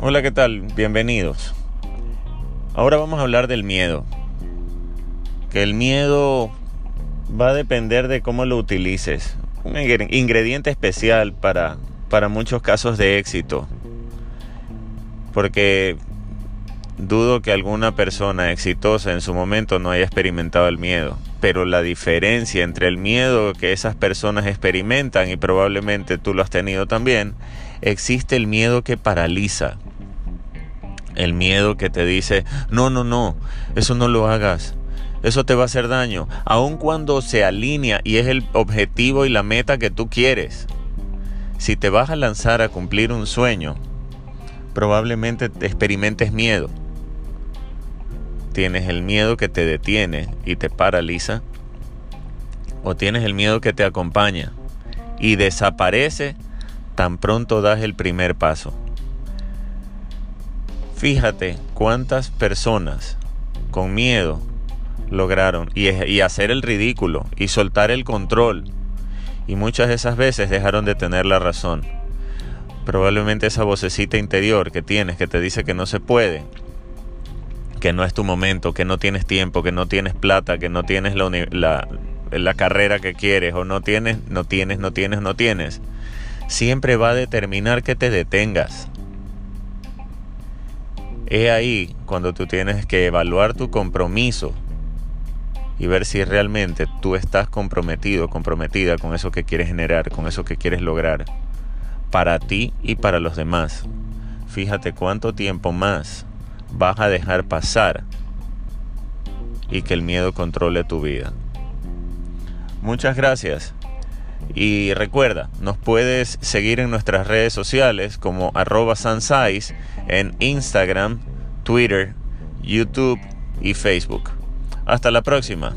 Hola, ¿qué tal? Bienvenidos. Ahora vamos a hablar del miedo. Que el miedo va a depender de cómo lo utilices. Un ingrediente especial para, para muchos casos de éxito. Porque dudo que alguna persona exitosa en su momento no haya experimentado el miedo. Pero la diferencia entre el miedo que esas personas experimentan, y probablemente tú lo has tenido también, existe el miedo que paraliza el miedo que te dice, no, no, no, eso no lo hagas. Eso te va a hacer daño, aun cuando se alinea y es el objetivo y la meta que tú quieres. Si te vas a lanzar a cumplir un sueño, probablemente te experimentes miedo. Tienes el miedo que te detiene y te paraliza, o tienes el miedo que te acompaña y desaparece tan pronto das el primer paso. Fíjate cuántas personas con miedo lograron y, hacer el ridículo y soltar el control. Y muchas de esas veces dejaron de tener la razón. Probablemente esa vocecita interior que tienes que te dice que no se puede, que no es tu momento, que no tienes tiempo, que no tienes plata, que no tienes la, la carrera que quieres o no tienes, no tienes, no tienes, no tienes. Siempre va a determinar que te detengas es ahí cuando tú tienes que evaluar tu compromiso y ver si realmente tú estás comprometido, comprometida con eso que quieres generar, con eso que quieres lograr, para ti y para los demás. Fíjate cuánto tiempo más vas a dejar pasar y que el miedo controle tu vida. Muchas gracias. Y recuerda, nos puedes seguir en nuestras redes sociales como arroba en Instagram, Twitter, YouTube y Facebook. Hasta la próxima.